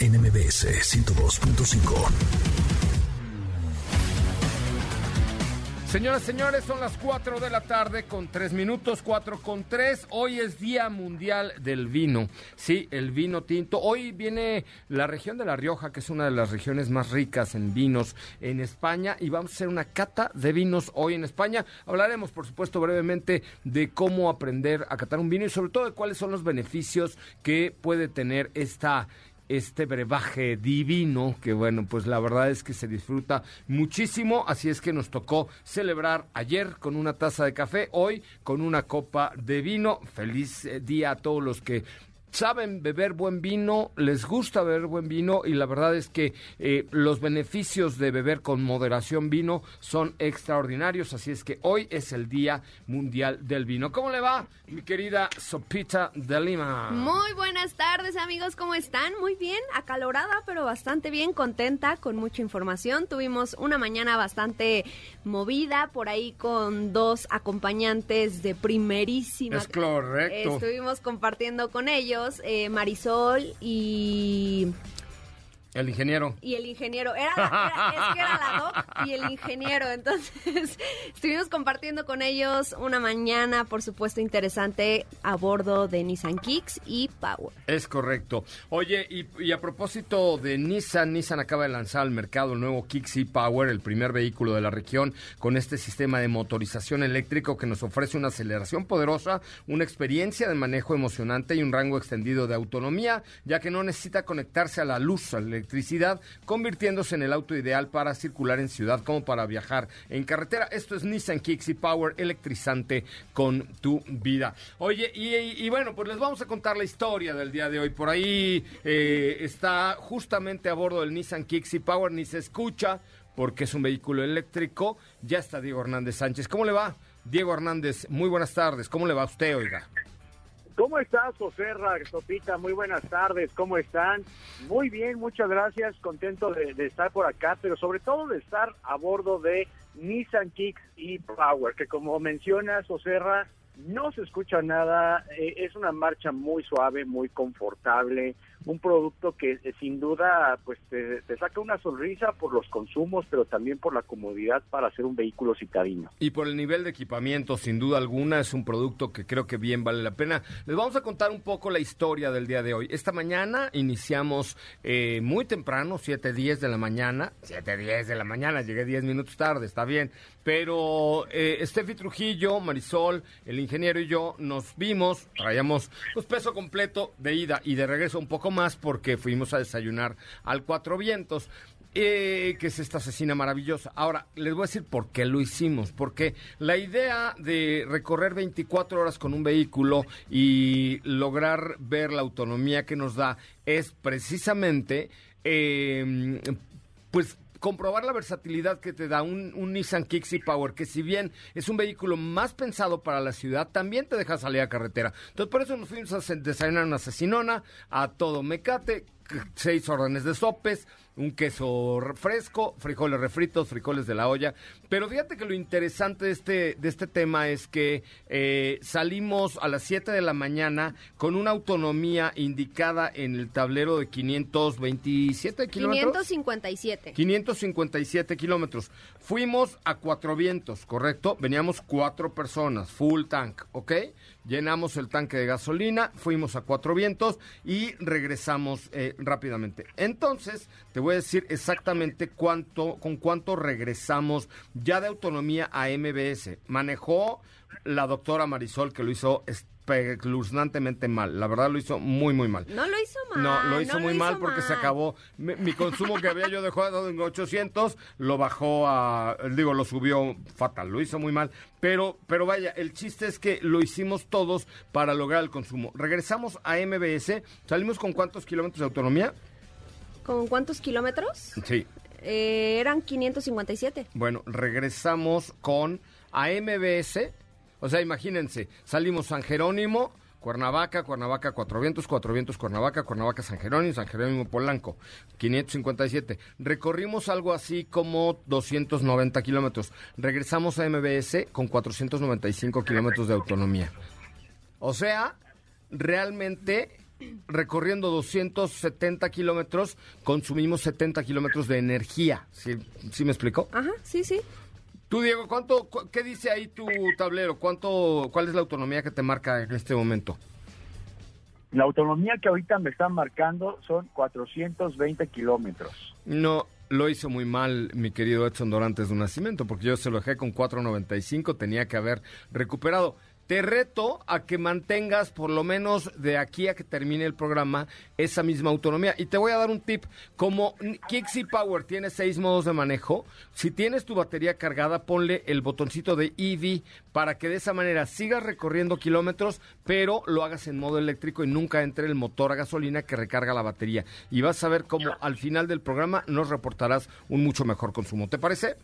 NMBS 102.5. Señoras, señores, son las 4 de la tarde con 3 minutos, 4 con 3. Hoy es Día Mundial del Vino. Sí, el vino tinto. Hoy viene la región de La Rioja, que es una de las regiones más ricas en vinos en España, y vamos a hacer una cata de vinos hoy en España. Hablaremos, por supuesto, brevemente de cómo aprender a catar un vino y sobre todo de cuáles son los beneficios que puede tener esta este brebaje divino, que bueno, pues la verdad es que se disfruta muchísimo, así es que nos tocó celebrar ayer con una taza de café, hoy con una copa de vino. Feliz eh, día a todos los que saben beber buen vino, les gusta beber buen vino y la verdad es que eh, los beneficios de beber con moderación vino son extraordinarios, así es que hoy es el Día Mundial del Vino. ¿Cómo le va, mi querida Sopita de Lima? Muy buenas tardes amigos, ¿cómo están? Muy bien, acalorada, pero bastante bien, contenta, con mucha información. Tuvimos una mañana bastante movida, por ahí con dos acompañantes de primerísima. Es correcto. Estuvimos compartiendo con ellos eh, Marisol y el ingeniero. Y el ingeniero. Era, es que era la doc y el ingeniero. Entonces, estuvimos compartiendo con ellos una mañana, por supuesto, interesante a bordo de Nissan Kicks y Power. Es correcto. Oye, y, a propósito de Nissan, Nissan acaba de lanzar al mercado el nuevo Kicks y Power, el primer vehículo de la región con este sistema de motorización eléctrico que nos ofrece una aceleración poderosa, una experiencia de manejo emocionante y un rango extendido de autonomía, ya que no necesita conectarse a la luz, al electricidad, convirtiéndose en el auto ideal para circular en ciudad como para viajar en carretera. Esto es Nissan Kicks y Power electrizante con tu vida. Oye, y, bueno, pues les vamos a contar la historia del día de hoy. Por ahí eh, está justamente a bordo del Nissan Kicks Power, ni se escucha porque es un vehículo eléctrico. Ya está Diego Hernández Sánchez. ¿Cómo le va? Diego Hernández, muy buenas tardes. ¿Cómo le va a usted, oiga? ¿Cómo estás, José Sopita? Muy buenas tardes, ¿cómo están? Muy bien, muchas gracias, contento de, estar por acá, pero sobre todo de estar a bordo de Nissan Kicks y Power, que como mencionas, José no se escucha nada, eh, es una marcha muy suave, muy confortable, un producto que eh, sin duda pues te, saca una sonrisa por los consumos, pero también por la comodidad para hacer un vehículo citadino. Y por el nivel de equipamiento, sin duda alguna, es un producto que creo que bien vale la pena. Les vamos a contar un poco la historia del día de hoy. Esta mañana iniciamos eh, muy temprano, 7.10 de la mañana, 7.10 de la mañana, llegué 10 minutos tarde, está bien, pero eh, Steffi Trujillo, Marisol, el ingeniero y yo nos vimos, traíamos pues, peso completo de ida y de regreso un poco más porque fuimos a desayunar al Cuatro Vientos. Eh, que es esta asesina maravillosa. Ahora, les voy a decir por qué lo hicimos. Porque la idea de recorrer 24 horas con un vehículo y lograr ver la autonomía que nos da es precisamente, eh, pues, comprobar la versatilidad que te da un, Nissan Kicks Power, que si bien es un vehículo más pensado para la ciudad, también te deja salir a carretera. Entonces, por eso nos fuimos a desayunar una asesinona, a todo mecate, seis órdenes de sopes, un queso fresco, frijoles refritos, frijoles de la olla. Pero fíjate que lo interesante de este, de este tema es que eh, salimos a las 7 de la mañana con una autonomía indicada en el tablero de 527 kilómetros. 557. 557 kilómetros. Fuimos a Cuatro Vientos, ¿correcto? Veníamos cuatro personas, full tank, ¿ok? Llenamos el tanque de gasolina, fuimos a Cuatro Vientos y regresamos eh, rápidamente. Entonces, te voy a decir exactamente cuánto, con cuánto regresamos ya de autonomía a MBS. Manejó la doctora Marisol, que lo hizo espeluznantemente mal. La verdad lo hizo muy, muy mal. No lo hizo mal. No, lo hizo muy mal porque se acabó. Mi, mi consumo que había yo dejado en 800 lo bajó a, digo, lo subió fatal. Lo hizo muy mal. Pero, pero vaya, el chiste es que lo hicimos todos para lograr el consumo. Regresamos a MBS. ¿Salimos con cuántos kilómetros de autonomía? ¿Con cuántos kilómetros? Sí. Eh, eran 557. Bueno, regresamos con a MBS. O sea, imagínense, salimos San Jerónimo, Cuernavaca, Cuernavaca, Cuatro Vientos, Cuatro Vientos, Cuernavaca, Cuernavaca, San Jerónimo, San Jerónimo, Polanco, 557. Recorrimos algo así como 290 kilómetros. Regresamos a MBS con 495 kilómetros de autonomía. O sea, realmente recorriendo 270 kilómetros, consumimos 70 kilómetros de energía. ¿Sí, ¿Sí me explico? Ajá, sí, sí. Tú, Diego, ¿cuánto, cu- ¿qué dice ahí tu tablero? ¿Cuánto, ¿Cuál es la autonomía que te marca en este momento? La autonomía que ahorita me están marcando son 420 kilómetros. No, lo hizo muy mal mi querido Edson Dorantes de un nacimiento, porque yo se lo dejé con 4.95, tenía que haber recuperado. Te reto a que mantengas por lo menos de aquí a que termine el programa esa misma autonomía. Y te voy a dar un tip. Como Kixi Power tiene seis modos de manejo, si tienes tu batería cargada, ponle el botoncito de EV para que de esa manera sigas recorriendo kilómetros, pero lo hagas en modo eléctrico y nunca entre el motor a gasolina que recarga la batería. Y vas a ver cómo al final del programa nos reportarás un mucho mejor consumo. ¿Te parece?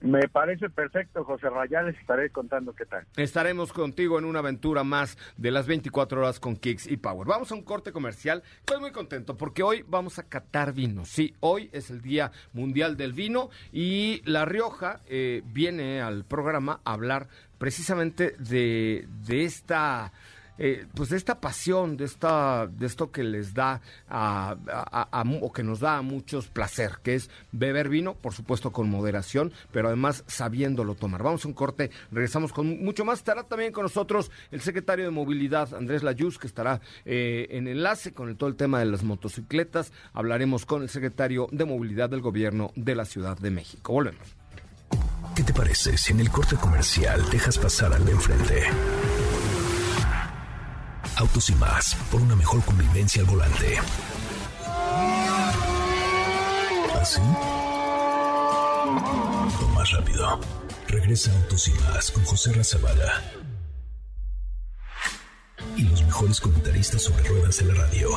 Me parece perfecto, José Rayán, les estaré contando qué tal. Estaremos contigo en una aventura más de las 24 horas con Kicks y Power. Vamos a un corte comercial. Estoy muy contento porque hoy vamos a catar vino. Sí, hoy es el Día Mundial del Vino y La Rioja eh, viene al programa a hablar precisamente de, de esta... eh, pues de esta pasión, de esta, de esto que les da o que nos da a muchos placer, que es beber vino, por supuesto con moderación, pero además sabiéndolo tomar. Vamos a un corte, regresamos con mucho más. Estará también con nosotros el secretario de Movilidad, Andrés Layuz, que estará eh, en enlace con el- todo el tema de las motocicletas. Hablaremos con el secretario de Movilidad del Gobierno de la Ciudad de México. Volvemos. ¿Qué te parece si en el corte comercial dejas pasar al de enfrente? Autos y más, por una mejor convivencia al volante. ¿Así? O más rápido. Regresa Autos y más con José Razabala. Y los mejores comentaristas sobre ruedas de la radio.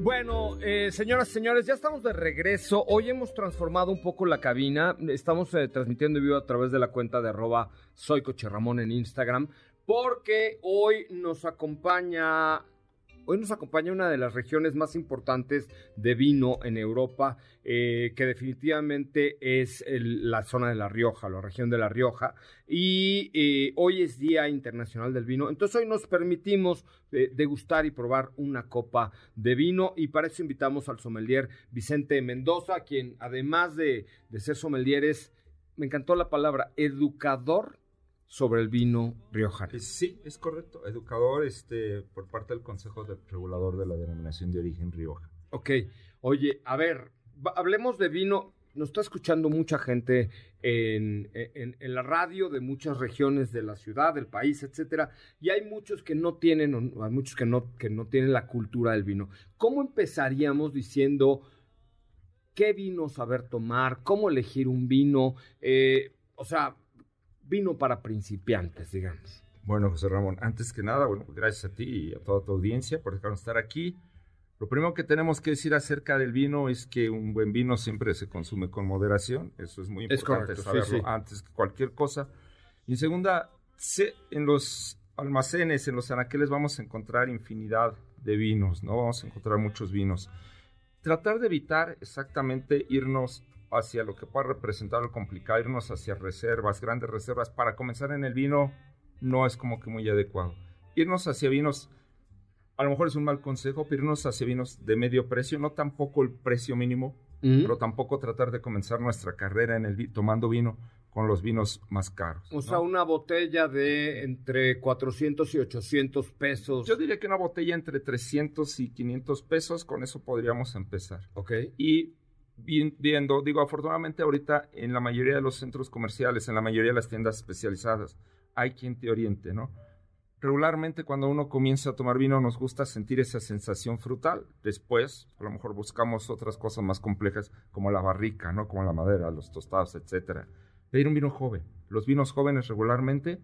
Bueno, eh, señoras y señores, ya estamos de regreso. Hoy hemos transformado un poco la cabina. Estamos eh, transmitiendo en vivo a través de la cuenta de arroba soy Coche Ramón en Instagram. Porque hoy nos acompaña. Hoy nos acompaña una de las regiones más importantes de vino en Europa, eh, que definitivamente es la zona de La Rioja, la región de La Rioja. Y eh, hoy es Día Internacional del Vino. Entonces hoy nos permitimos eh, degustar y probar una copa de vino. Y para eso invitamos al sommelier Vicente Mendoza, quien además de, de ser sommelier es, me encantó la palabra, educador sobre el vino riojano. Sí, es correcto. Educador este, por parte del Consejo de- Regulador de la Denominación de Origen Rioja. Ok, oye, a ver, hablemos de vino. Nos está escuchando mucha gente en, en- en la radio de muchas regiones de la ciudad, del país, etcétera, y hay muchos que no tienen, o hay muchos que no, que no tienen la cultura del vino. ¿Cómo empezaríamos diciendo qué vino saber tomar, cómo elegir un vino? Eh, o sea, vino para principiantes, digamos. Bueno, José Ramón, antes que nada, bueno, gracias a ti y a toda tu audiencia por dejarnos estar aquí. Lo primero que tenemos que decir acerca del vino es que un buen vino siempre se consume con moderación. Eso es muy Es importante correcto, saberlo sí. antes que cualquier cosa. Y en segunda, se- en los almacenes, en los anaqueles vamos a encontrar infinidad de vinos, ¿no? Vamos a encontrar muchos vinos. Tratar de evitar exactamente irnos hacia lo que pueda representar lo complicado, irnos hacia reservas, grandes reservas. Para comenzar en el vino no es como que muy adecuado. Irnos hacia vinos, a lo mejor es un mal consejo, pero irnos hacia vinos de medio precio, no tampoco el precio mínimo, Mm. pero tampoco tratar de comenzar nuestra carrera en el tomando vino con los vinos más caros. O ¿no? sea, una botella de entre 400 y 800 pesos. Yo diría que una botella entre 300 y 500 pesos, con eso podríamos empezar. Ok. Y viendo, digo, afortunadamente ahorita en la mayoría de los centros comerciales, en la mayoría de las tiendas especializadas, hay quien te oriente, ¿no? Regularmente cuando uno comienza a tomar vino nos gusta sentir esa sensación frutal. Después, a lo mejor buscamos otras cosas más complejas como la barrica, ¿no? Como la madera, los tostados, etcétera. Pedir un vino joven. Los vinos jóvenes regularmente,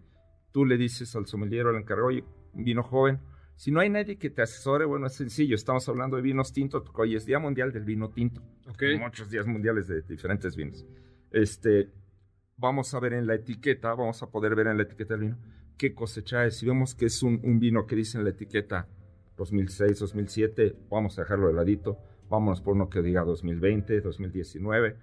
tú le dices al sommelier al encargado, oye, un vino joven. Si no hay nadie que te asesore, bueno, es sencillo. Estamos hablando de vinos tintos, porque hoy es Día Mundial del Vino Tinto Ok. muchos días mundiales de diferentes vinos. Este, vamos a ver en la etiqueta, vamos a poder ver en la etiqueta del vino qué cosecha es. Si vemos que es un, un vino que dice en la etiqueta 2006, 2007, vamos a dejarlo de ladito. Vámonos por uno que diga 2020, 2019.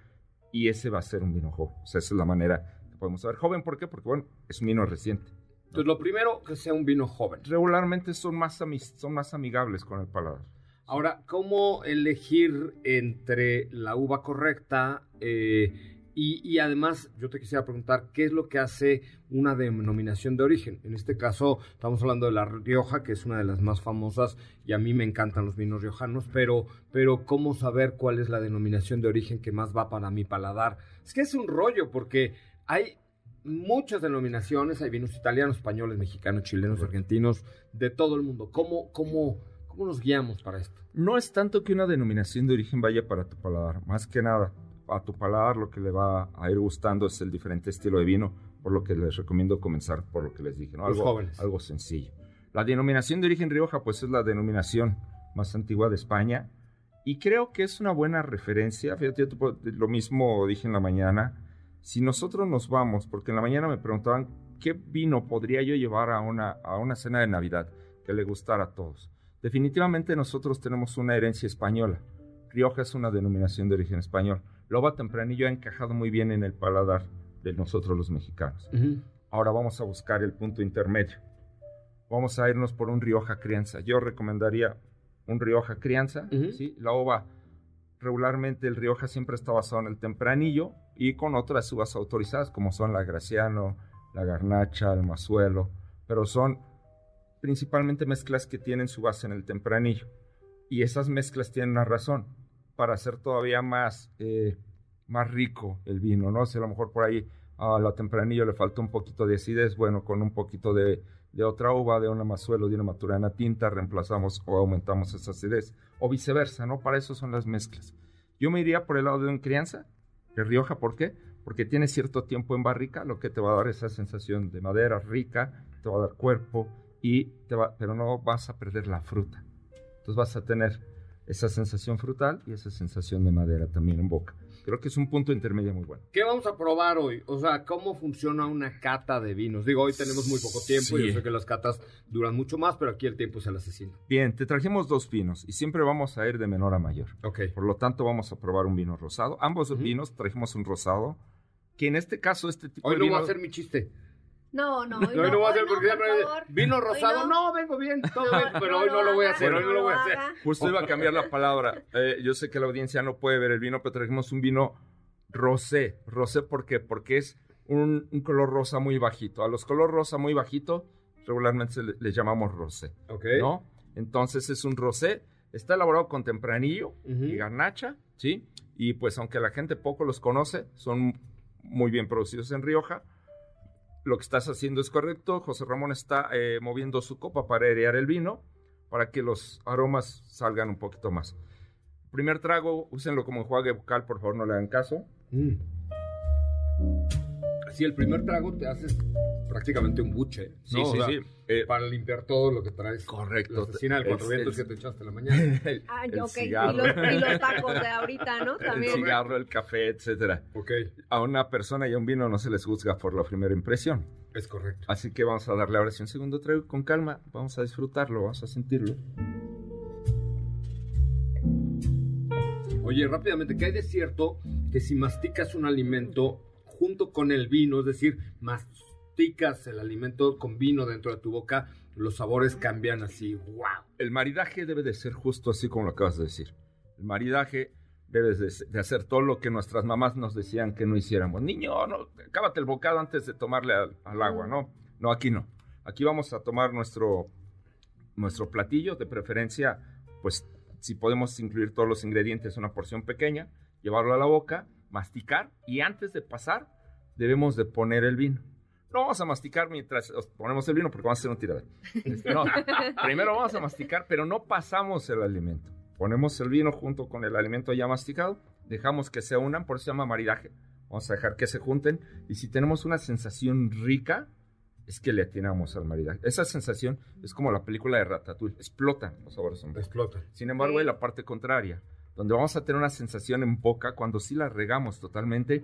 Y ese va a ser un vino joven. O sea, esa es la manera que podemos saber. Joven, ¿por qué? Porque, bueno, es un vino reciente. Entonces, lo primero, que sea un vino joven. Regularmente son más, son más amigables con el paladar. Ahora, ¿cómo elegir entre la uva correcta? eh, y, y además, yo te quisiera preguntar, ¿qué es lo que hace una denominación de origen? En este caso, estamos hablando de la Rioja, que es una de las más famosas, y a mí me encantan los vinos riojanos, pero, pero ¿cómo saber cuál es la denominación de origen que más va para mi paladar? Es que es un rollo, porque hay muchas denominaciones, hay vinos italianos, españoles, mexicanos, chilenos, argentinos, de todo el mundo. ¿Cómo, cómo, cómo nos guiamos para esto? No es tanto que una denominación de origen vaya para tu paladar, más que nada, a tu paladar lo que le va a ir gustando es el diferente estilo de vino, por lo que les recomiendo comenzar por lo que les dije, ¿no? Los Algo, jóvenes. algo sencillo. La denominación de origen Rioja, pues es la denominación más antigua de España y creo que es una buena referencia. Fíjate, yo te lo mismo dije en la mañana. Si nosotros nos vamos, porque en la mañana me preguntaban qué vino podría yo llevar a una, a una cena de Navidad que le gustara a todos. Definitivamente nosotros tenemos una herencia española. Rioja es una denominación de origen español. Loba Tempranillo ha encajado muy bien en el paladar de nosotros los mexicanos. Ahora vamos a buscar el punto intermedio. Vamos a irnos por un Rioja crianza. Yo recomendaría un Rioja crianza. ¿sí? La ova, regularmente el Rioja siempre está basado en el tempranillo y con otras uvas autorizadas como son la Graciano, la Garnacha, el Mazuelo, pero son principalmente mezclas que tienen su base en el tempranillo. Y esas mezclas tienen una razón, para hacer todavía más, eh, más rico el vino, ¿no? Si a lo mejor por ahí a la tempranillo le falta un poquito de acidez, bueno, con un poquito de, de otra uva, de una mazuelo, de una maturana tinta, reemplazamos o aumentamos esa acidez, o viceversa, ¿no? Para eso son las mezclas. Yo me iría por el lado de un crianza, de Rioja, ¿por qué? Porque tiene cierto tiempo en barrica, lo que te va a dar esa sensación de madera rica, te va a dar cuerpo, y te va, pero no vas a perder la fruta. Entonces vas a tener esa sensación frutal y esa sensación de madera también en boca. Creo que es un punto intermedio muy bueno. ¿Qué vamos a probar hoy? O sea, ¿cómo funciona una cata de vinos? Digo, hoy tenemos muy poco tiempo y Sí. yo sé que las catas duran mucho más, pero aquí el tiempo es el asesino. Bien, te trajimos dos vinos y siempre vamos a ir de menor a mayor. Ok. Por lo tanto, vamos a probar un vino rosado. Ambos Ujú. vinos trajimos un rosado, que en este caso este tipo Hoy de no vino... voy a hacer mi chiste. No, no, No, hoy no voy a hoy hacer porque por favor. vino rosado. No. vengo bien, todo bien, pero hoy no lo voy a hacer, hoy no lo voy a hacer. Justo iba a cambiar la palabra. Eh, yo sé que la audiencia no puede ver el vino, pero trajimos un vino rosé. ¿Rosé por qué? Porque es un, un color rosa muy bajito. A los color rosa muy bajito regularmente se le, le llamamos rosé, Ok. ¿no? Entonces es un rosé. Está elaborado con tempranillo y garnacha, ¿sí? Y pues aunque la gente poco los conoce, son muy bien producidos en Rioja. Lo que estás haciendo es correcto. José Ramón está eh, moviendo su copa para airear el vino, para que los aromas salgan un poquito más. Primer trago, úsenlo como enjuague bucal, por favor, no le hagan caso. Mm. Sí, el primer trago te haces prácticamente un buche. ¿no? O sea, Eh, Para limpiar todo lo que traes. Correcto. La asesina del cuatro El- vientos el- que te echaste la mañana. el, Ah, el ok. Y los, y los tacos de ahorita, ¿no? el También. cigarro, el café, etcétera. ok, A una persona y a un vino no se les juzga por la primera impresión. es correcto. Así que vamos a darle ahora sí un segundo trago con calma. Vamos a disfrutarlo, vamos a sentirlo. Oye, rápidamente, ¿qué hay de cierto que si masticas un alimento junto con el vino, es decir, masticas el alimento con vino dentro de tu boca, los sabores cambian así? ¡Wow! El maridaje debe de ser justo así como lo acabas de decir. El maridaje debes de, de hacer todo lo que nuestras mamás nos decían que no hiciéramos. Niño, no, cábate el bocado antes de tomarle al, al agua, ¿no? No, aquí no. Aquí vamos a tomar nuestro, nuestro platillo, de preferencia, pues si podemos incluir todos los ingredientes, una porción pequeña, llevarlo a la boca, masticar y antes de pasar debemos de poner el vino. No vamos a masticar mientras os ponemos el vino porque vamos a hacer un tiradero. Este, no, primero vamos a masticar, pero no pasamos el alimento. Ponemos el vino junto con el alimento ya masticado, dejamos que se unan, por eso se llama maridaje. Vamos a dejar que se junten y si tenemos una sensación rica, es que le atinamos al maridaje. Esa sensación es como la película de Ratatouille, explotan los sabores hombres. Explota. Sin embargo, hay la parte contraria, donde vamos a tener una sensación en boca cuando sí la regamos totalmente,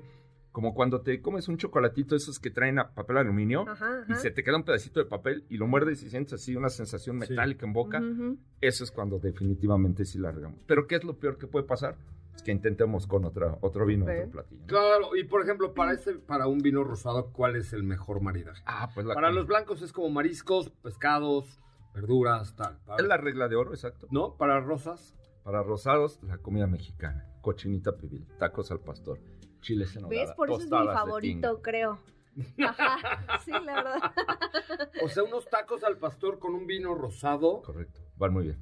como cuando te comes un chocolatito esos que traen a papel aluminio Ajá, y ajá. se te queda un pedacito de papel y lo muerdes y sientes así una sensación Sí. metálica en boca. Ujú. Eso es cuando definitivamente sí la regamos. Pero ¿qué es lo peor que puede pasar? Es que intentemos con otra, otro vino, Ok. otro platillo. ¿no? Claro, y por ejemplo, para ese, para un vino rosado, ¿cuál es el mejor maridaje? Ah, pues la Para los blancos es como mariscos, pescados, verduras, tal. Para- Es la regla de oro, exacto. ¿No? Para rosas. Para rosados, la comida mexicana. Cochinita pibil, tacos al pastor, chiles en ¿Ves? Por eso es mi favorito, creo. Ajá, sí, la verdad. O sea, unos tacos al pastor con un vino rosado. Correcto, van muy bien.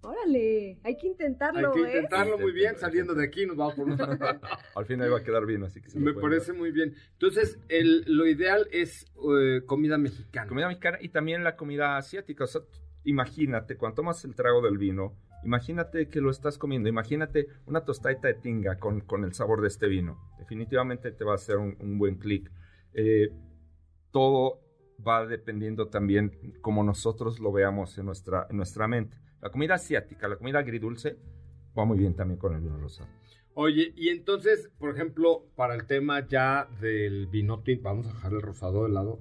Órale, hay que Hay intentarlo, que ¿ves? intentarlo muy bien. Saliendo de aquí nos vamos por un Al final va a quedar bien, así que se Me parece dar. muy bien. Entonces, el, lo ideal es eh, comida mexicana. Comida mexicana y también la comida asiática. O sea, imagínate, cuando tomas el trago del vino, imagínate que lo estás comiendo. Imagínate una tostadita de tinga con, con el sabor de este vino. Definitivamente te va a hacer un, un buen clic. Eh, todo va dependiendo también como nosotros lo veamos en nuestra, en nuestra mente. La comida asiática, la comida agridulce, va muy bien también con el vino rosado. Oye, y entonces, por ejemplo, para el tema ya del vino tinto, vamos a dejar el rosado de lado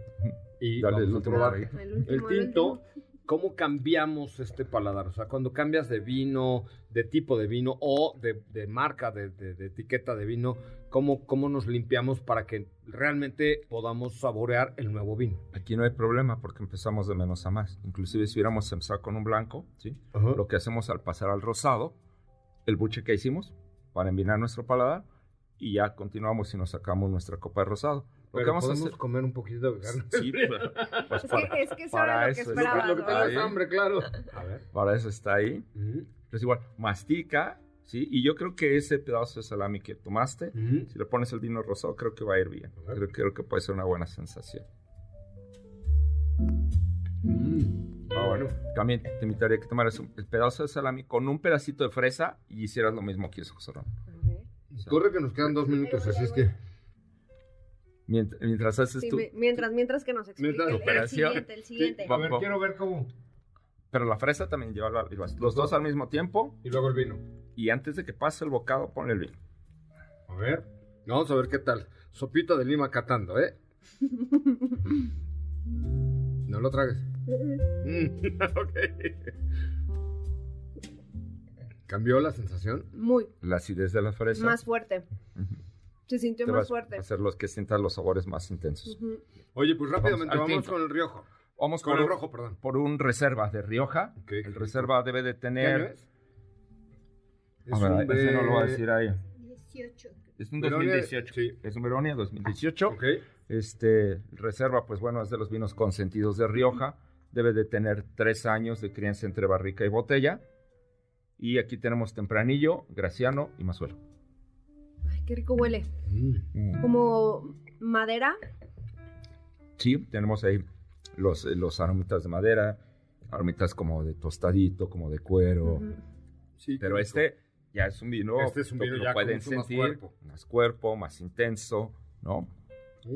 y Dale el vamos por ahí. El el último, el tinto. ¿Cómo cambiamos este paladar? O sea, cuando cambias de vino, de tipo de vino o de, de marca, de, de- de etiqueta de vino, ¿cómo, ¿cómo nos limpiamos para que realmente podamos saborear el nuevo vino? Aquí no hay problema porque empezamos de menos a más. Inclusive si hubiéramos empezado con un blanco, ¿sí? lo que hacemos al pasar al rosado, el buche que hicimos para envinar nuestro paladar y ya continuamos y nos sacamos nuestra copa de rosado. Lo que Pero vamos a podemos hacer... comer un poquito de carne. Sí, pues, pues Es para, que, es que eso para era lo que eso esperaba. Lo que Ahí. hambre, claro. A ver. para eso está ahí. Ujú, Pues igual, mastica, ¿sí? Y yo creo que ese pedazo de salami que tomaste, ujú. si le pones el vino rosado, creo que va a ir bien. A. Creo, creo que puede ser una buena sensación. Mm. Ah, bueno. También te invitaría a que tomaras un- el pedazo de salami con un pedacito de fresa y hicieras lo mismo que hizo José Ramón. A. Corre que nos quedan dos minutos, así es que... Mientras, mientras haces Sí, tú... mientras, mientras que nos explique Mientras- el- el, Operación. siguiente, el siguiente. Va- A ver, quiero ver cómo. Pero la fresa también lleva los dos al mismo tiempo Y luego el vino. y antes de que pase el bocado ponle el vino. A ver. Vamos a ver qué tal. Sopita de lima catando, ¿eh? No lo tragues. Ok. ¿Cambió la sensación? Muy, La acidez de la fresa más fuerte. Se sintió te más vas fuerte. a hacer los que sientas los sabores más intensos. Ujú. Oye, pues rápidamente Vamos vamos, con el riojo. Vamos Con por el rojo, perdón. por un reserva de Rioja. Ok, el reserva debe de ¿Qué año tener... es? A ver, un ese no lo voy a decir ahí. 18. Es un Veronia, 2018. sí. Es un Veronia 2018. Ok. Este, reserva, pues bueno, es de los vinos consentidos de Rioja. Debe de tener tres años de crianza entre barrica y botella. Y aquí tenemos Tempranillo, Graciano y Mazuelo. Qué rico huele. Mm. Como madera. Sí, tenemos ahí los, eh, los aromitas de madera, aromitas como de tostadito, como de cuero. Sí, Pero este ya es un vino, Este es un vino ya pueden más sentir, cuerpo. más cuerpo, más intenso, ¿no?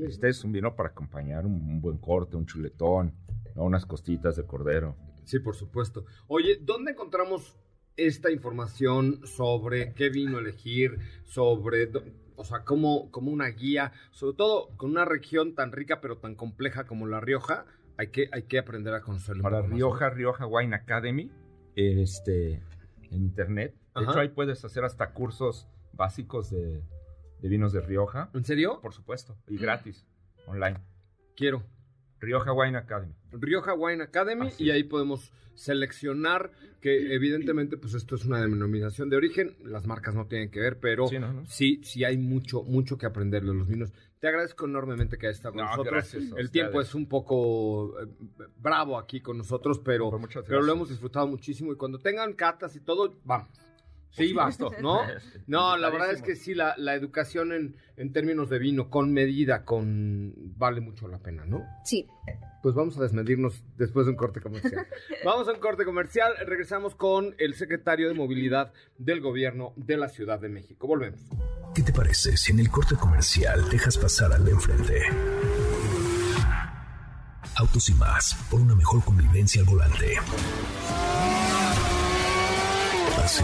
Este es un vino para acompañar un, un buen corte, un chuletón, ¿no? unas costitas de cordero. Sí, por supuesto. Oye, ¿dónde encontramos esta información sobre qué vino elegir, sobre, o sea, como, como una guía, sobre todo con una región tan rica pero tan compleja como La Rioja, hay que, hay que aprender a conocerlo. un Para Rioja, Rioja Wine Academy, este, en internet. De hecho, ahí puedes hacer hasta cursos básicos de, de vinos de Rioja. ¿En serio? por supuesto, y gratis, online. Quiero. Rioja Wine Academy. Rioja Wine Academy Así y ahí podemos seleccionar que evidentemente pues esto es una denominación de origen, las marcas no tienen que ver, pero Sí, no, no. sí, sí hay mucho, mucho que aprender de los vinos. Te agradezco enormemente que hayas estado con No, nosotros. gracias El tiempo es un poco eh, bravo aquí con nosotros, pero, Pues pero lo hemos disfrutado muchísimo y cuando tengan catas y todo, vamos. Sí, supuesto. ¿no? No, la verdad es que sí, la, la educación en, en términos de vino, con medida, con vale mucho la pena, ¿no? Sí. Pues vamos a desmedirnos después de un corte comercial. vamos a un corte comercial, regresamos con el secretario de Movilidad del Gobierno de la Ciudad de México. Volvemos. ¿Qué te parece si en el corte comercial dejas pasar al de enfrente? Autos y más, por una mejor convivencia al volante. ¿Así?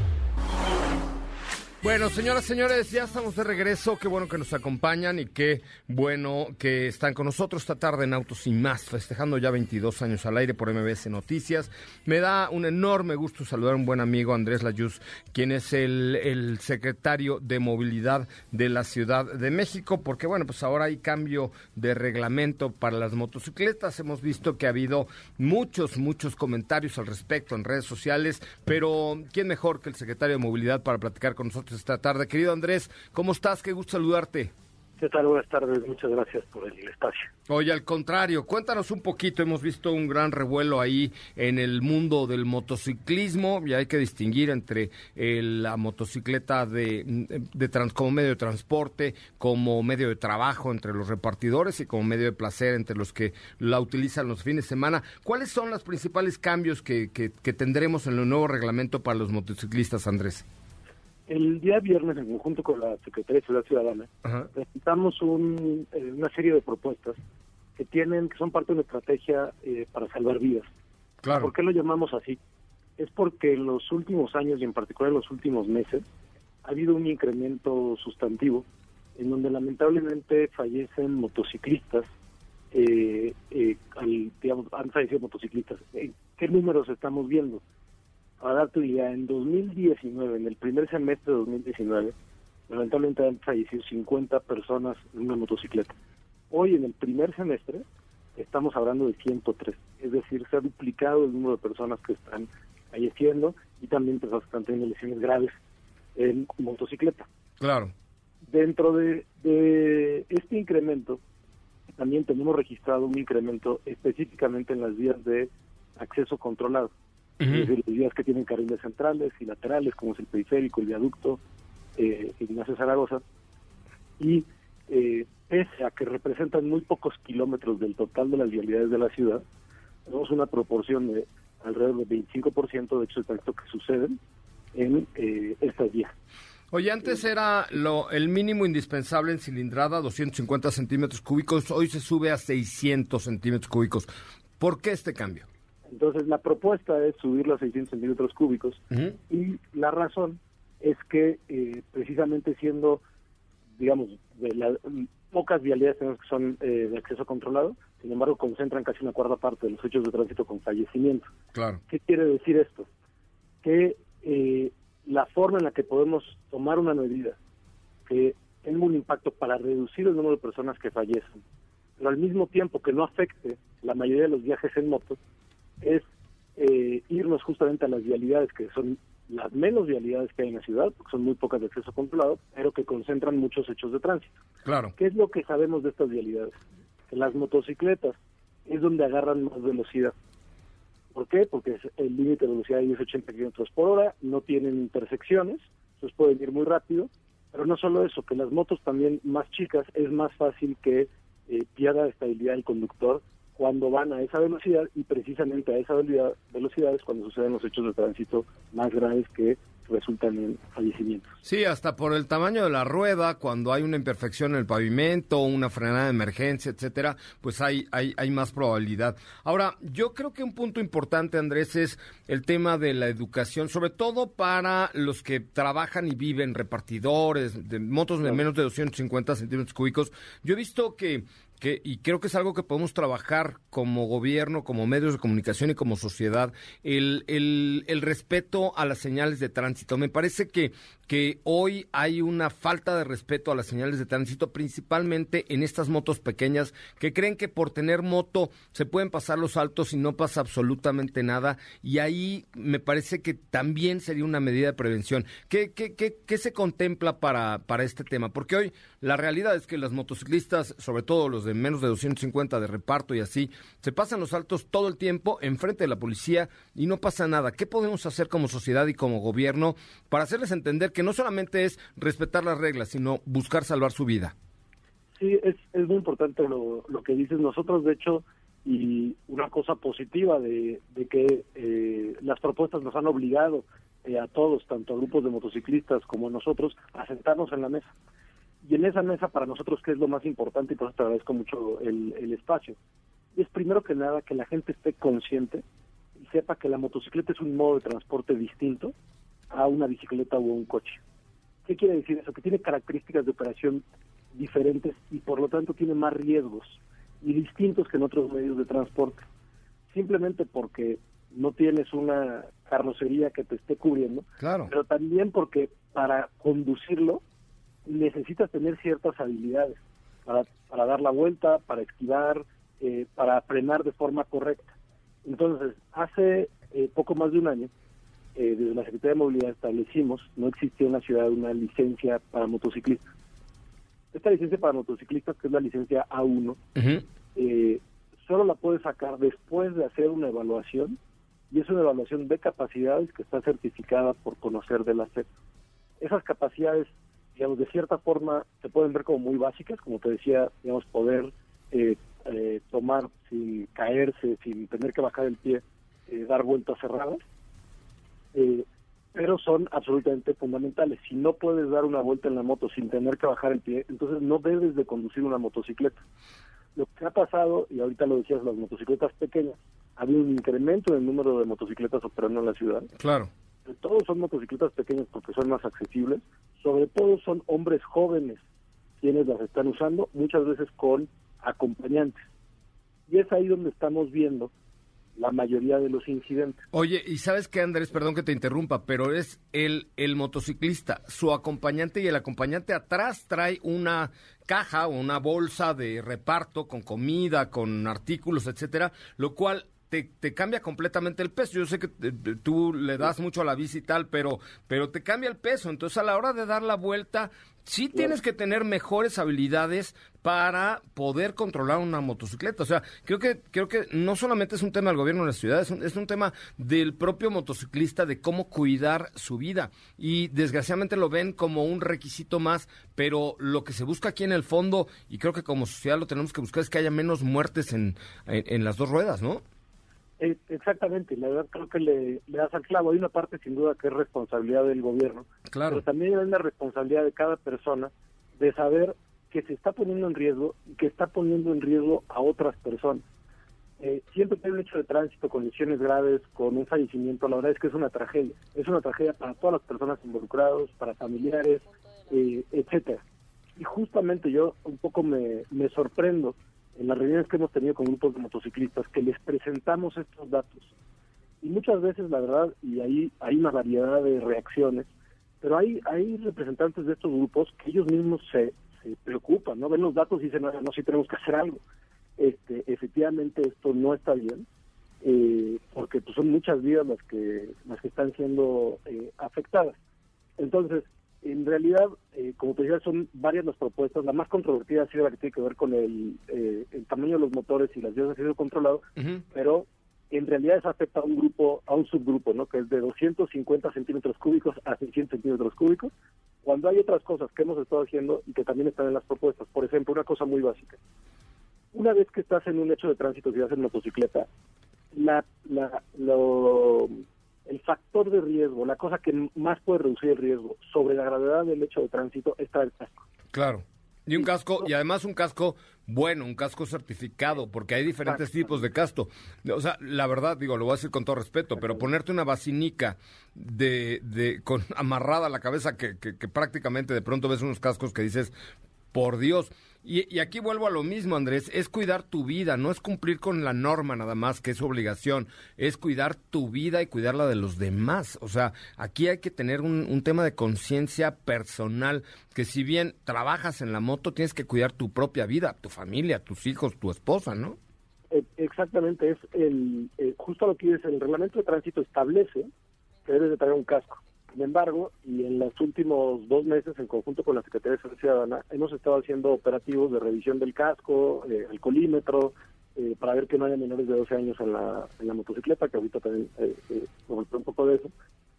Bueno, señoras, señores, ya estamos de regreso. Qué bueno que nos acompañan y qué bueno que están con nosotros esta tarde en Autos y Más, festejando ya 22 años al aire por MBS Noticias. Me da un enorme gusto saludar a un buen amigo, Andrés Layuz, quien es el, secretario de Movilidad de la Ciudad de México, porque bueno, pues ahora hay cambio de reglamento para las motocicletas. Hemos visto que ha habido muchos, muchos comentarios al respecto en redes sociales, pero ¿quién mejor que el secretario de Movilidad para platicar con nosotros esta tarde? Querido Andrés, ¿cómo estás? Qué gusto saludarte. ¿Qué tal? Buenas tardes. Muchas gracias por el espacio. Oye, al contrario, cuéntanos un poquito. Hemos visto un gran revuelo ahí en el mundo del motociclismo y hay que distinguir entre eh, la motocicleta de, de trans, como medio de transporte, como medio de trabajo entre los repartidores y como medio de placer entre los que la utilizan los fines de semana. ¿Cuáles son los principales cambios que, que, que tendremos en el nuevo reglamento para los motociclistas, Andrés? El día viernes, en conjunto con la Secretaría de Ciudad Ciudadana, Ajá. presentamos un, eh, una serie de propuestas que tienen, que son parte de una estrategia eh, para salvar vidas. Claro. ¿Por qué lo llamamos así? Es porque en los últimos años y en particular en los últimos meses ha habido un incremento sustantivo en donde lamentablemente fallecen motociclistas, eh, eh, al- digamos, han fallecido motociclistas. ¿En ¿Qué números estamos viendo? Para darte una idea, en 2019, en el primer semestre de 2019, lamentablemente han fallecido 50 personas en una motocicleta. Hoy, en el primer semestre, estamos hablando de 103. Es decir, se ha duplicado el número de personas que están falleciendo y también personas que están teniendo lesiones graves en motocicleta. Claro. Dentro de, de este incremento, también tenemos registrado un incremento específicamente en las vías de acceso controlado. Es decir, las vías que tienen carriles centrales y laterales, como es el periférico, el viaducto, eh, Ignacio Zaragoza. Y eh, pese a que representan muy pocos kilómetros del total de las vialidades de la ciudad, tenemos una proporción de alrededor del 25% de hechos de tránsito que suceden en eh, estas vías. Oye, antes era lo, el mínimo indispensable en cilindrada, 250 centímetros cúbicos, hoy se sube a 600 centímetros cúbicos. ¿Por qué este cambio? Entonces, la propuesta es subirlo a 600 centímetros cúbicos y la razón es que eh, precisamente siendo, digamos, de las pocas vialidades tenemos que son eh, de acceso controlado, sin embargo concentran casi una cuarta parte de los hechos de tránsito con fallecimiento. Claro. ¿Qué quiere decir esto? Que eh, la forma en la que podemos tomar una medida que tenga un impacto para reducir el número de personas que fallecen, pero al mismo tiempo que no afecte la mayoría de los viajes en moto, es eh, irnos justamente a las vialidades que son las menos vialidades que hay en la ciudad, porque son muy pocas de acceso controlado, pero que concentran muchos hechos de tránsito. Claro. ¿Qué es lo que sabemos de estas vialidades? Que las motocicletas es donde agarran más velocidad. ¿Por qué? Porque el límite de velocidad es 80 kilómetros por hora, no tienen intersecciones, entonces pueden ir muy rápido. Pero no solo eso, que las motos también más chicas es más fácil que eh, pierda estabilidad el conductor cuando van a esa velocidad y precisamente a esa velocidad, velocidad es cuando suceden los hechos de tránsito más graves que resultan en fallecimientos. Sí, hasta por el tamaño de la rueda, cuando hay una imperfección en el pavimento, una frenada de emergencia, etcétera, pues hay, hay, hay más probabilidad. Ahora, yo creo que un punto importante, Andrés, es el tema de la educación, sobre todo para los que trabajan y viven repartidores de motos de menos de 250 centímetros cúbicos. Yo he visto que que, y creo que es algo que podemos trabajar como gobierno, como medios de comunicación y como sociedad, el, el, el respeto a las señales de tránsito. Me parece que, que hoy hay una falta de respeto a las señales de tránsito, principalmente en estas motos pequeñas, que creen que por tener moto se pueden pasar los altos y no pasa absolutamente nada. Y ahí me parece que también sería una medida de prevención. ¿Qué, qué, qué, qué se contempla para, para este tema? Porque hoy la realidad es que las motociclistas, sobre todo los de menos de 250 de reparto y así, se pasan los altos todo el tiempo enfrente de la policía y no pasa nada. ¿Qué podemos hacer como sociedad y como gobierno para hacerles entender que no solamente es respetar las reglas, sino buscar salvar su vida? Sí, es, muy importante lo, que dices. Nosotros, de hecho, y una cosa positiva de, que eh, las propuestas nos han obligado eh, a todos, tanto a grupos de motociclistas como a nosotros, a sentarnos en la mesa. Y en esa mesa para nosotros, que es lo más importante, y por eso te agradezco mucho el espacio, es primero que nada que la gente esté consciente y sepa que la motocicleta es un modo de transporte distinto a una bicicleta o un coche. ¿Qué quiere decir eso? Que tiene características de operación diferentes y por lo tanto tiene más riesgos y distintos que en otros medios de transporte. Simplemente porque no tienes una carrocería que te esté cubriendo, Claro. pero también porque para conducirlo necesitas tener ciertas habilidades para, para dar la vuelta, para esquivar, eh, para frenar de forma correcta. Entonces, hace eh, poco más de un año, eh, desde la Secretaría de Movilidad establecimos, no existía en la ciudad una licencia para motociclistas. Esta licencia para motociclistas, que es la licencia A1, Ujú. eh, solo la puedes sacar después de hacer una evaluación y es una evaluación de capacidades que está certificada por conocer de la SEP. Esas capacidades, digamos, de cierta forma se pueden ver como muy básicas, como te decía, digamos, poder eh, eh, tomar sin caerse, sin tener que bajar el pie, eh, dar vueltas cerradas, eh, pero son absolutamente fundamentales. Si no puedes dar una vuelta en la moto sin tener que bajar el pie, entonces no debes de conducir una motocicleta. Lo que ha pasado, y ahorita lo decías, las motocicletas pequeñas, ha habido un incremento en el número de motocicletas operando en la ciudad. Claro. Sobre todo son motocicletas pequeñas porque son más accesibles. Sobre todo son hombres jóvenes quienes las están usando, muchas veces con acompañantes. Y es ahí donde estamos viendo la mayoría de los incidentes. Oye, y sabes qué, Andrés, perdón que te interrumpa, pero es el, el motociclista, su acompañante y el acompañante atrás trae una caja o una bolsa de reparto con comida, con artículos, etcétera, lo cual te, te cambia completamente el peso. Yo sé que eh, tú le das mucho a la bici y tal, pero, pero te cambia el peso. Entonces, a la hora de dar la vuelta, sí tienes que tener mejores habilidades para poder controlar una motocicleta. O sea, creo que, creo que no solamente es un tema del gobierno de la ciudad, es un, es un tema del propio motociclista de cómo cuidar su vida. Y desgraciadamente lo ven como un requisito más, pero lo que se busca aquí en el fondo, y creo que como sociedad lo tenemos que buscar, es que haya menos muertes en, en, en las dos ruedas, ¿no? Eh, Exactamente, la verdad creo que le, le das al clavo. Hay una parte sin duda que es responsabilidad del gobierno, Claro. pero también hay una responsabilidad de cada persona de saber que se está poniendo en riesgo y que está poniendo en riesgo a otras personas. Eh, siempre que hay un hecho de tránsito con lesiones graves, con un fallecimiento, la verdad es que es una tragedia. Es una tragedia para todas las personas involucradas, para familiares, eh, etcétera. Y justamente yo un poco me, me sorprendo en las reuniones que hemos tenido con grupos de motociclistas que les presentamos estos datos. Y muchas veces, la verdad, y ahí hay una variedad de reacciones, pero hay, hay representantes de estos grupos que ellos mismos se, se preocupan, ¿no? Ven los datos y dicen, no, no, sí tenemos que hacer algo. Este, efectivamente, esto no está bien, eh, porque pues, son muchas vidas las que, las que están siendo eh, afectadas. Entonces, en realidad, eh, como te decía, son varias las propuestas. La más controvertida ha sido la que tiene que ver con el, eh, el tamaño de los motores y las vías de acceso controlado, pero en realidad eso afecta a un grupo, a un subgrupo, ¿no? Que es de 250 centímetros cúbicos a 600 centímetros cúbicos. Cuando hay otras cosas que hemos estado haciendo y que también están en las propuestas, por ejemplo, una cosa muy básica. Una vez que estás en un hecho de tránsito, si vas en motocicleta, la, la, lo- el factor de riesgo, la cosa que más puede reducir el riesgo sobre la gravedad del hecho de tránsito está el casco. Claro. Y un casco, y además un casco bueno, un casco certificado, porque hay diferentes Exacto. tipos de casco. O sea, la verdad, digo, lo voy a decir con todo respeto, pero ponerte una basinica de, de, con amarrada a la cabeza, que, que, que prácticamente de pronto ves unos cascos que dices, por Dios. Y, aquí vuelvo a lo mismo, Andrés, es cuidar tu vida, no es cumplir con la norma nada más, que es su obligación, es cuidar tu vida y cuidar la de los demás. O sea, aquí hay que tener un, un tema de conciencia personal, que si bien trabajas en la moto, tienes que cuidar tu propia vida, tu familia, tus hijos, tu esposa, ¿no? Eh, exactamente, es el, eh, justo lo que dice, el reglamento de tránsito establece que debes de traer un casco. Sin embargo, y en los últimos dos meses, en conjunto con la Secretaría de Seguridad Ciudadana, hemos estado haciendo operativos de revisión del casco, eh, alcoholímetro, eh, para ver que no haya menores de 12 años en la, en la motocicleta, que ahorita también eh, eh un poco de eso.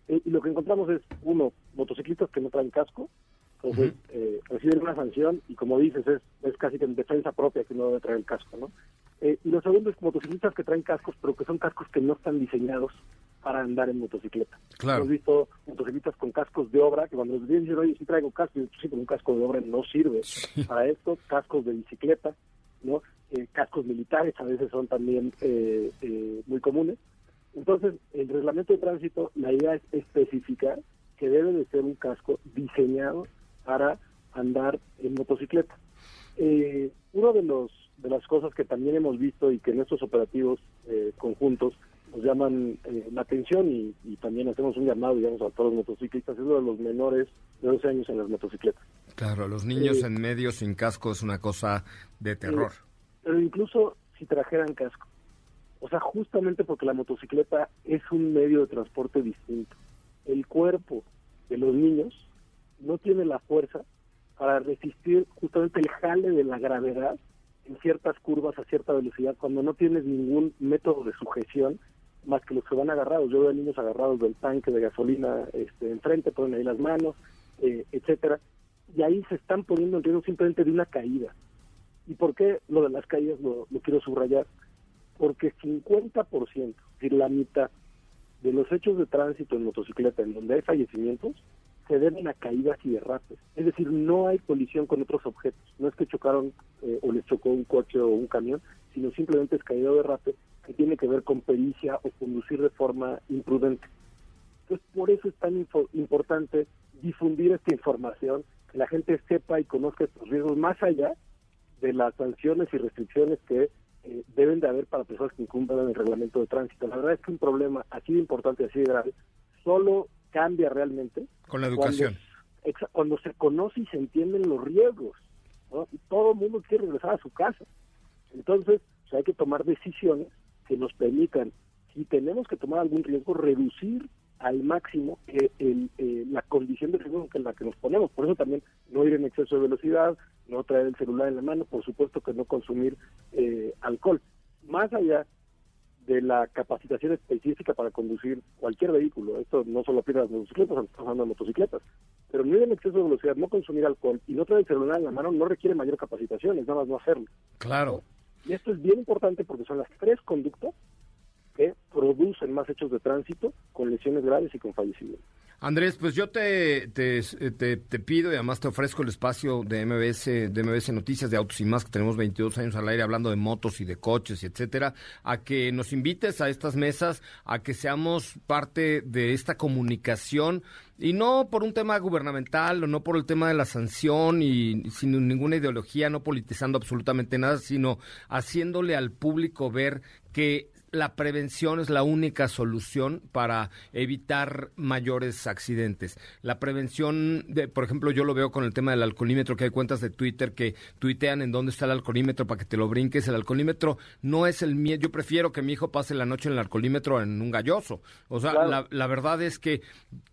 y lo que encontramos es, uno, motociclistas que no traen casco, entonces reciben una sanción y como dices, es, es casi que en defensa propia que no debe traer el casco, ¿no? y lo segundo es motociclistas que traen cascos, pero que son cascos que no están diseñados para andar en motocicleta. Hemos visto con cascos de obra, que cuando les dicen, oye, si traigo casco, y sí, con un casco de obra no sirve para esto, cascos de bicicleta, ¿no? Eh, cascos militares a veces son también eh, eh, muy comunes. Entonces, el reglamento de tránsito, la idea es especificar que debe de ser un casco diseñado para andar en motocicleta. uno de los de las cosas que también hemos visto y que en estos operativos conjuntos nos llaman eh, la atención y, también hacemos un llamado, digamos, a todos los motociclistas, es uno de los menores de 12 años en las motocicletas. Claro, los niños eh, en medio sin casco es una cosa de terror. pero incluso si trajeran casco, o sea, justamente porque la motocicleta es un medio de transporte distinto. El cuerpo de los niños no tiene la fuerza para resistir justamente el jale de la gravedad en ciertas curvas a cierta velocidad cuando no tienes ningún método de sujeción más que los que van agarrados. Yo veo niños agarrados del tanque de gasolina este, enfrente, ponen ahí las manos, eh, etcétera, y ahí se están poniendo en riesgo simplemente de una caída. ¿Y por qué lo de las caídas lo, quiero subrayar? Porque 50%, es decir, la mitad de los hechos de tránsito en motocicleta en donde hay fallecimientos se deben a caídas y derrapes. Es decir, no hay colisión con otros objetos. No es que chocaron eh, o les chocó un coche o un camión, sino simplemente es caída o derrape que tiene que ver con pericia o conducir de forma imprudente. Entonces, por eso es tan importante difundir esta información, que la gente sepa y conozca estos riesgos, más allá de las sanciones y restricciones que eh, deben de haber para personas que incumplan el reglamento de tránsito. La verdad es que un problema así de importante, así de grave, solo cambia realmente con la educación. Cuando, cuando se conoce y se entienden los riesgos. Y todo el mundo quiere regresar a su casa. Entonces, hay que tomar decisiones que nos permitan, si tenemos que tomar algún riesgo, reducir al máximo eh, eh, la condición de riesgo en la que nos ponemos. Por eso también no ir en exceso de velocidad, no traer el celular en la mano, por supuesto que no consumir eh, alcohol. Más allá de la capacitación específica para conducir cualquier vehículo, esto no solo aplica las motocicletas, estamos hablando de motocicletas, pero no ir en exceso de velocidad, no consumir alcohol y no traer el celular en la mano no requiere mayor capacitación, es nada más no hacerlo. Claro. Y esto es bien importante porque son las tres conductas que producen más hechos de tránsito con lesiones graves y con fallecimientos. Andrés, pues yo te, te, te, pido y además te ofrezco el espacio de MBS, de MBS Noticias de Autos y Más, que tenemos 22 años al aire hablando de motos y de coches y etcétera, a que nos invites a estas mesas, a que seamos parte de esta comunicación y no por un tema gubernamental o no por el tema de la sanción y sin ninguna ideología, no politizando absolutamente nada, sino haciéndole al público ver que la prevención es la única solución para evitar mayores accidentes. La prevención, de, por ejemplo, yo lo veo con el tema del alcoholímetro, que hay cuentas de Twitter que tuitean en dónde está el alcoholímetro para que te lo brinques. El alcoholímetro no es el miedo. Yo prefiero que mi hijo pase la noche en el alcoholímetro en un galloso. O sea, la, la, verdad es que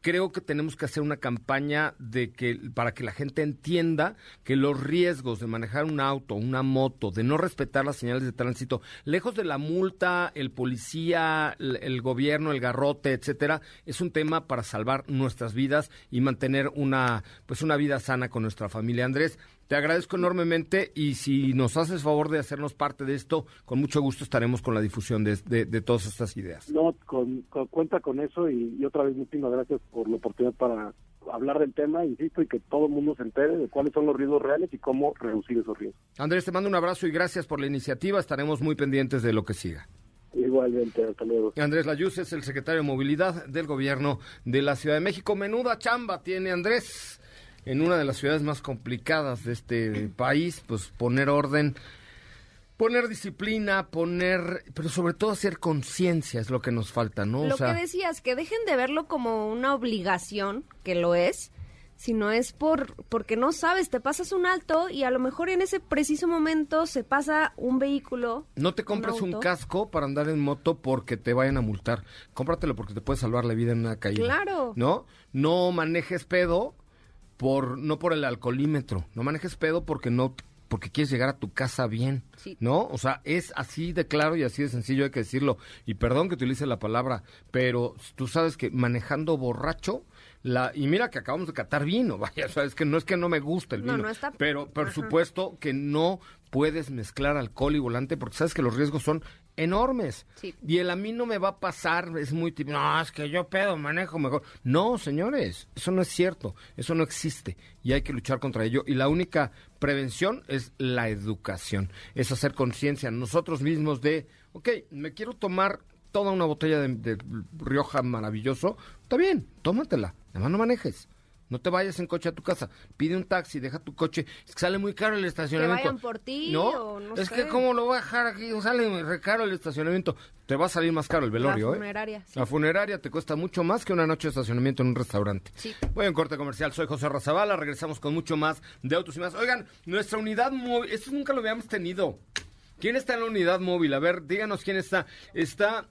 creo que tenemos que hacer una campaña de que para que la gente entienda que los riesgos de manejar un auto, una moto, de no respetar las señales de tránsito, lejos de la multa, el policía, el, gobierno, el garrote, etcétera, es un tema para salvar nuestras vidas y mantener una, pues una vida sana con nuestra familia. Andrés, te agradezco enormemente y si nos haces favor de hacernos parte de esto, con mucho gusto estaremos con la difusión de, todas estas ideas. No, con, cuenta con eso y, otra vez muchísimas gracias por la oportunidad para hablar del tema, insisto, y que todo el mundo se entere de cuáles son los riesgos reales y cómo reducir esos riesgos. Andrés, te mando un abrazo y gracias por la iniciativa. Estaremos muy pendientes de lo que siga. Igualmente, hasta luego. Andrés Layuz es el secretario de Movilidad del Gobierno de la Ciudad de México. Menuda chamba tiene Andrés. en una de las ciudades más complicadas de este país, pues poner orden, poner disciplina, poner, pero sobre todo hacer conciencia es lo que nos falta, ¿no? Lo que decías, que dejen de verlo como una obligación, que lo es, sino es por porque no sabes, te pasas un alto y a lo mejor en ese preciso momento se pasa un vehículo. No te compres un, casco para andar en moto porque te vayan a multar. Cómpratelo porque te puede salvar la vida en una caída. Claro. ¿No? No manejes pedo por no por el alcoholímetro, no manejes pedo porque no porque quieres llegar a tu casa bien, ¿no? O sea, es así de claro y así de sencillo, hay que decirlo. Y perdón que utilice la palabra, pero tú sabes que manejando borracho la y mira que acabamos de catar vino, vaya, sabes que no es que no me guste el vino, no, no está... pero por supuesto que no puedes mezclar alcohol y volante porque sabes que los riesgos son enormes. Y el a mí no me va a pasar, es muy típico, no, es que yo pedo, manejo mejor. No, señores, eso no es cierto, eso no existe y hay que luchar contra ello. Y la única prevención es la educación, es hacer conciencia nosotros mismos de, ok, me quiero tomar toda una botella de, de Rioja maravilloso, está bien, tómatela, además no manejes. No te vayas en coche a tu casa. Pide un taxi, deja tu coche. Es que sale muy caro el estacionamiento. Que vayan por ti ¿No? O no es sé. que cómo lo voy a dejar aquí. Sale muy caro el estacionamiento. Te va a salir más caro el velorio, La funeraria, ¿eh? sí. La funeraria te cuesta mucho más que una noche de estacionamiento en un restaurante. Sí. Voy en corte comercial. Soy José Razabala. Regresamos con mucho más de autos y más. Oigan, nuestra unidad móvil. Esto nunca lo habíamos tenido. ¿Quién está en la unidad móvil? A ver, díganos quién está. Está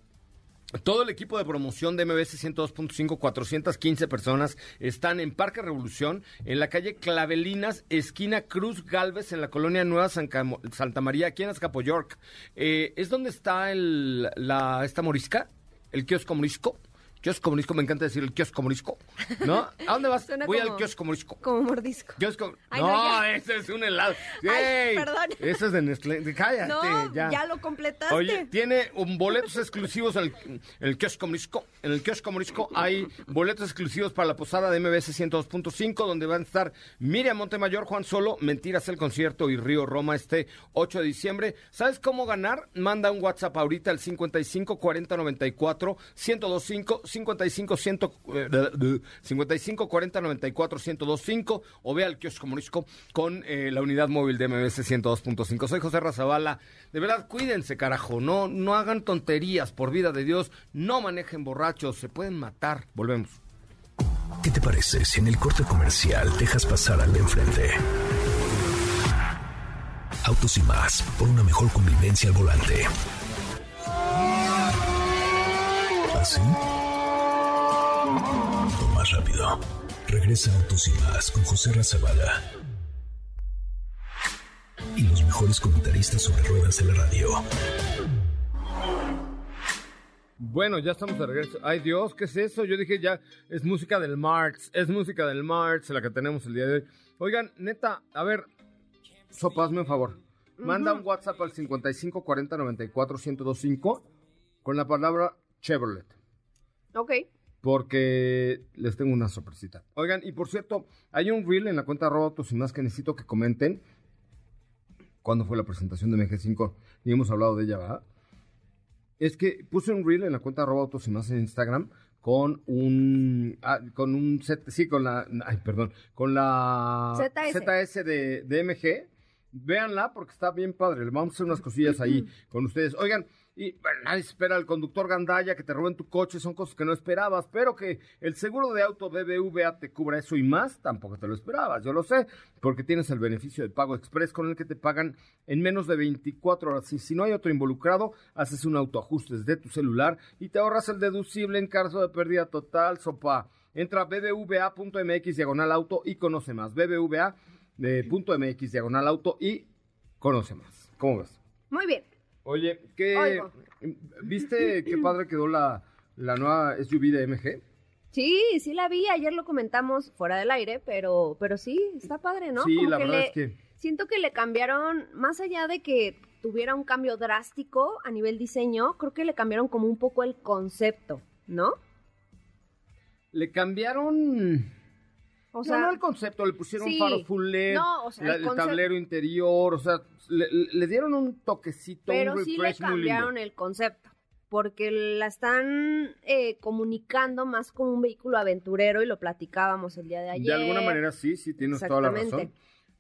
todo el equipo de promoción de MBS 102.5, 415 personas, están en Parque Revolución, en la calle Clavelinas, esquina Cruz Galvez, en la colonia Nueva San Santa María, aquí en Azcapoyork. Eh, ¿Es donde está el, la, esta morisca? ¿El kiosco morisco? Kiosco morisco, me encanta decir el kiosco morisco. ¿No? ¿A dónde vas? Suena Voy como- al kiosco morisco. Como mordisco. Kiosco... Ay, no, no, ese es un helado. Ay, perdón. Ese es de Nestlé. Cállate, No, ya. ya lo completaste. Oye, tiene un boletos exclusivos en el, en el kiosco Morisco. En el kiosco Morisco hay boletos exclusivos para la posada de MBS 102.5, donde van a estar Miriam Montemayor, Juan Solo, Mentiras el concierto y Río Roma este 8 de diciembre. ¿Sabes cómo ganar? Manda un WhatsApp ahorita al 55 40 94 1025 55 100, eh, 55 40 94 1025 o ve al kiosco Morisco con eh, la unidad móvil de MBS 102.5. Soy José Razabala. De verdad, cuídense, carajo. No, no hagan tonterías, por vida de Dios. No manejen borrachos, se pueden matar. Volvemos. ¿Qué te parece si en el corte comercial dejas pasar al de enfrente? Autos y más, por una mejor convivencia al volante. ¿Así? Más rápido. Regresa Autos y más con José Razabala. Y los mejores comentaristas sobre ruedas de la radio. Bueno, ya estamos de regreso. Ay Dios, ¿qué es eso? Yo dije ya, es música del March, es música del March, la que tenemos el día de hoy. Oigan, neta, a ver, Sopa, hazme un favor. Manda un WhatsApp al 55 40 94 1025 con la palabra Chevrolet. Ok. Porque les tengo una sorpresita. Oigan, y por cierto, hay un reel en la cuenta arroba autos y más que necesito que comenten. ¿Cuándo fue la presentación de MG5? Ni hemos hablado de ella, ¿verdad? Es que puse un reel en la cuenta arroba autos y más en Instagram con un ah, con un set, sí, con la ay, perdón, con la ZS. ZS de, de MG. Véanla porque está bien padre. Le vamos a hacer unas cosillas ahí con ustedes. Oigan, y bueno, nadie espera al conductor gandalla que te roben tu coche, son cosas que no esperabas, pero que el seguro de auto BBVA te cubra eso y más, tampoco te lo esperabas, yo lo sé, porque tienes el beneficio de pago express con el que te pagan en menos de 24 horas. Y si no hay otro involucrado, haces un autoajuste desde tu celular y te ahorras el deducible en caso de pérdida total, sopa. Entra a bbva.mx diagonal auto y conoce más. BBVA de punto MX diagonal auto y conoce más. ¿Cómo ves? Muy bien. Oye, ¿qué, Oigo. ¿viste qué padre quedó la, la nueva SUV de MG? Sí, sí la vi, ayer lo comentamos fuera del aire, pero, pero sí, está padre, ¿no? Sí, Como la verdad le- es que Siento que le cambiaron, más allá de que tuviera un cambio drástico a nivel diseño, creo que le cambiaron como un poco el concepto, ¿no? le cambiaron... O sea, no el concepto, le pusieron sí. faros full LED, No, o sea, la- el tablero interior, o sea, le, le dieron un toquecito, pero un sí le cambiaron el concepto. porque la están eh, comunicando más como un vehículo aventurero y lo platicábamos el día de ayer. De alguna manera sí, sí, tienes toda la razón.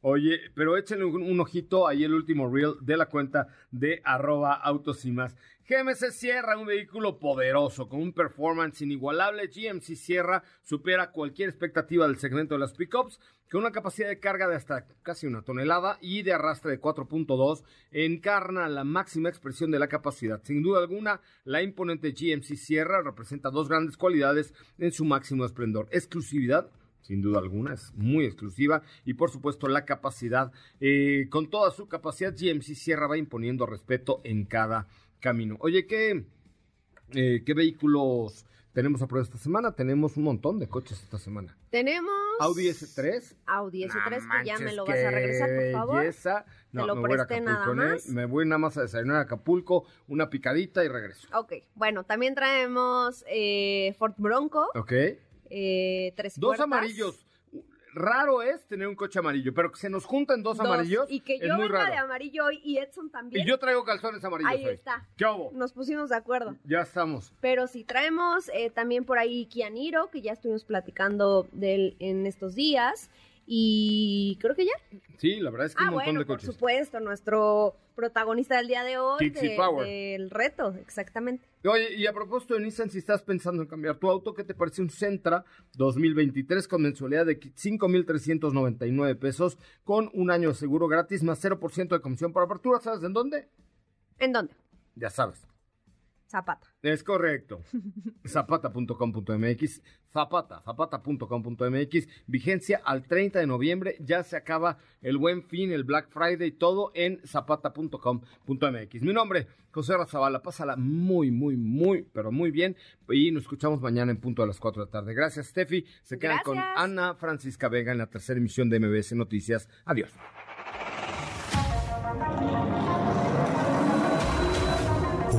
Oye, pero échenle un, ojito ahí el último reel de la cuenta de arroba autos y más. GMC Sierra, un vehículo poderoso con un performance inigualable. GMC Sierra supera cualquier expectativa del segmento de las pickups con una capacidad de carga de hasta casi una tonelada y de arrastre de 4.2 encarna la máxima expresión de la capacidad. Sin duda alguna, la imponente GMC Sierra representa dos grandes cualidades en su máximo esplendor. Exclusividad sin duda alguna, es muy exclusiva. Y por supuesto la capacidad, eh, con toda su capacidad, GMC Sierra va imponiendo respeto en cada camino. Oye, ¿qué, eh, qué vehículos tenemos a prueba esta semana? Tenemos un montón de coches esta semana. Tenemos... Audi S3. Audi S3, que ya me lo vas a regresar, por favor. No, lo me presté nada más. Me voy nada más a desayunar a Acapulco, una picadita y regreso. Ok, bueno, también traemos eh, Ford Bronco. Ok eh, tres Dos amarillos. Raro es tener un coche amarillo, pero que se nos juntan dos, amarillos. Y que yo venga de amarillo hoy y Edson también. Y yo traigo calzones amarillos. Ahí está. ¿Qué? Nos pusimos de acuerdo. Ya estamos. Pero si traemos eh, también por ahí Kianiro, que ya estuvimos platicando de él en estos días. Y creo que ya. Sí, la verdad es que ah, un montón bueno, de coches. Por supuesto, nuestro protagonista del día de hoy. de, Power. Del reto, exactamente. Oye, y a propósito de Nissan, si estás pensando en cambiar tu auto, ¿qué te parece un Sentra 2023 con mensualidad de 5,399 pesos con un año de seguro gratis más 0% de comisión por apertura? ¿Sabes en dónde? ¿En dónde? Ya sabes. Zapata. Es correcto. Zapata.com.mx. Zapata, zapata.com.mx. Vigencia al 30 de noviembre. Ya se acaba el buen fin, el Black Friday, todo en zapata.com.mx. Mi nombre, José Razabala. Pásala muy, muy, muy, pero muy bien. Y nos escuchamos mañana en punto a las 4 de la tarde. Gracias, Steffi. Se quedan con Ana Francisca Vega en la tercera emisión de MBS Noticias. Adiós.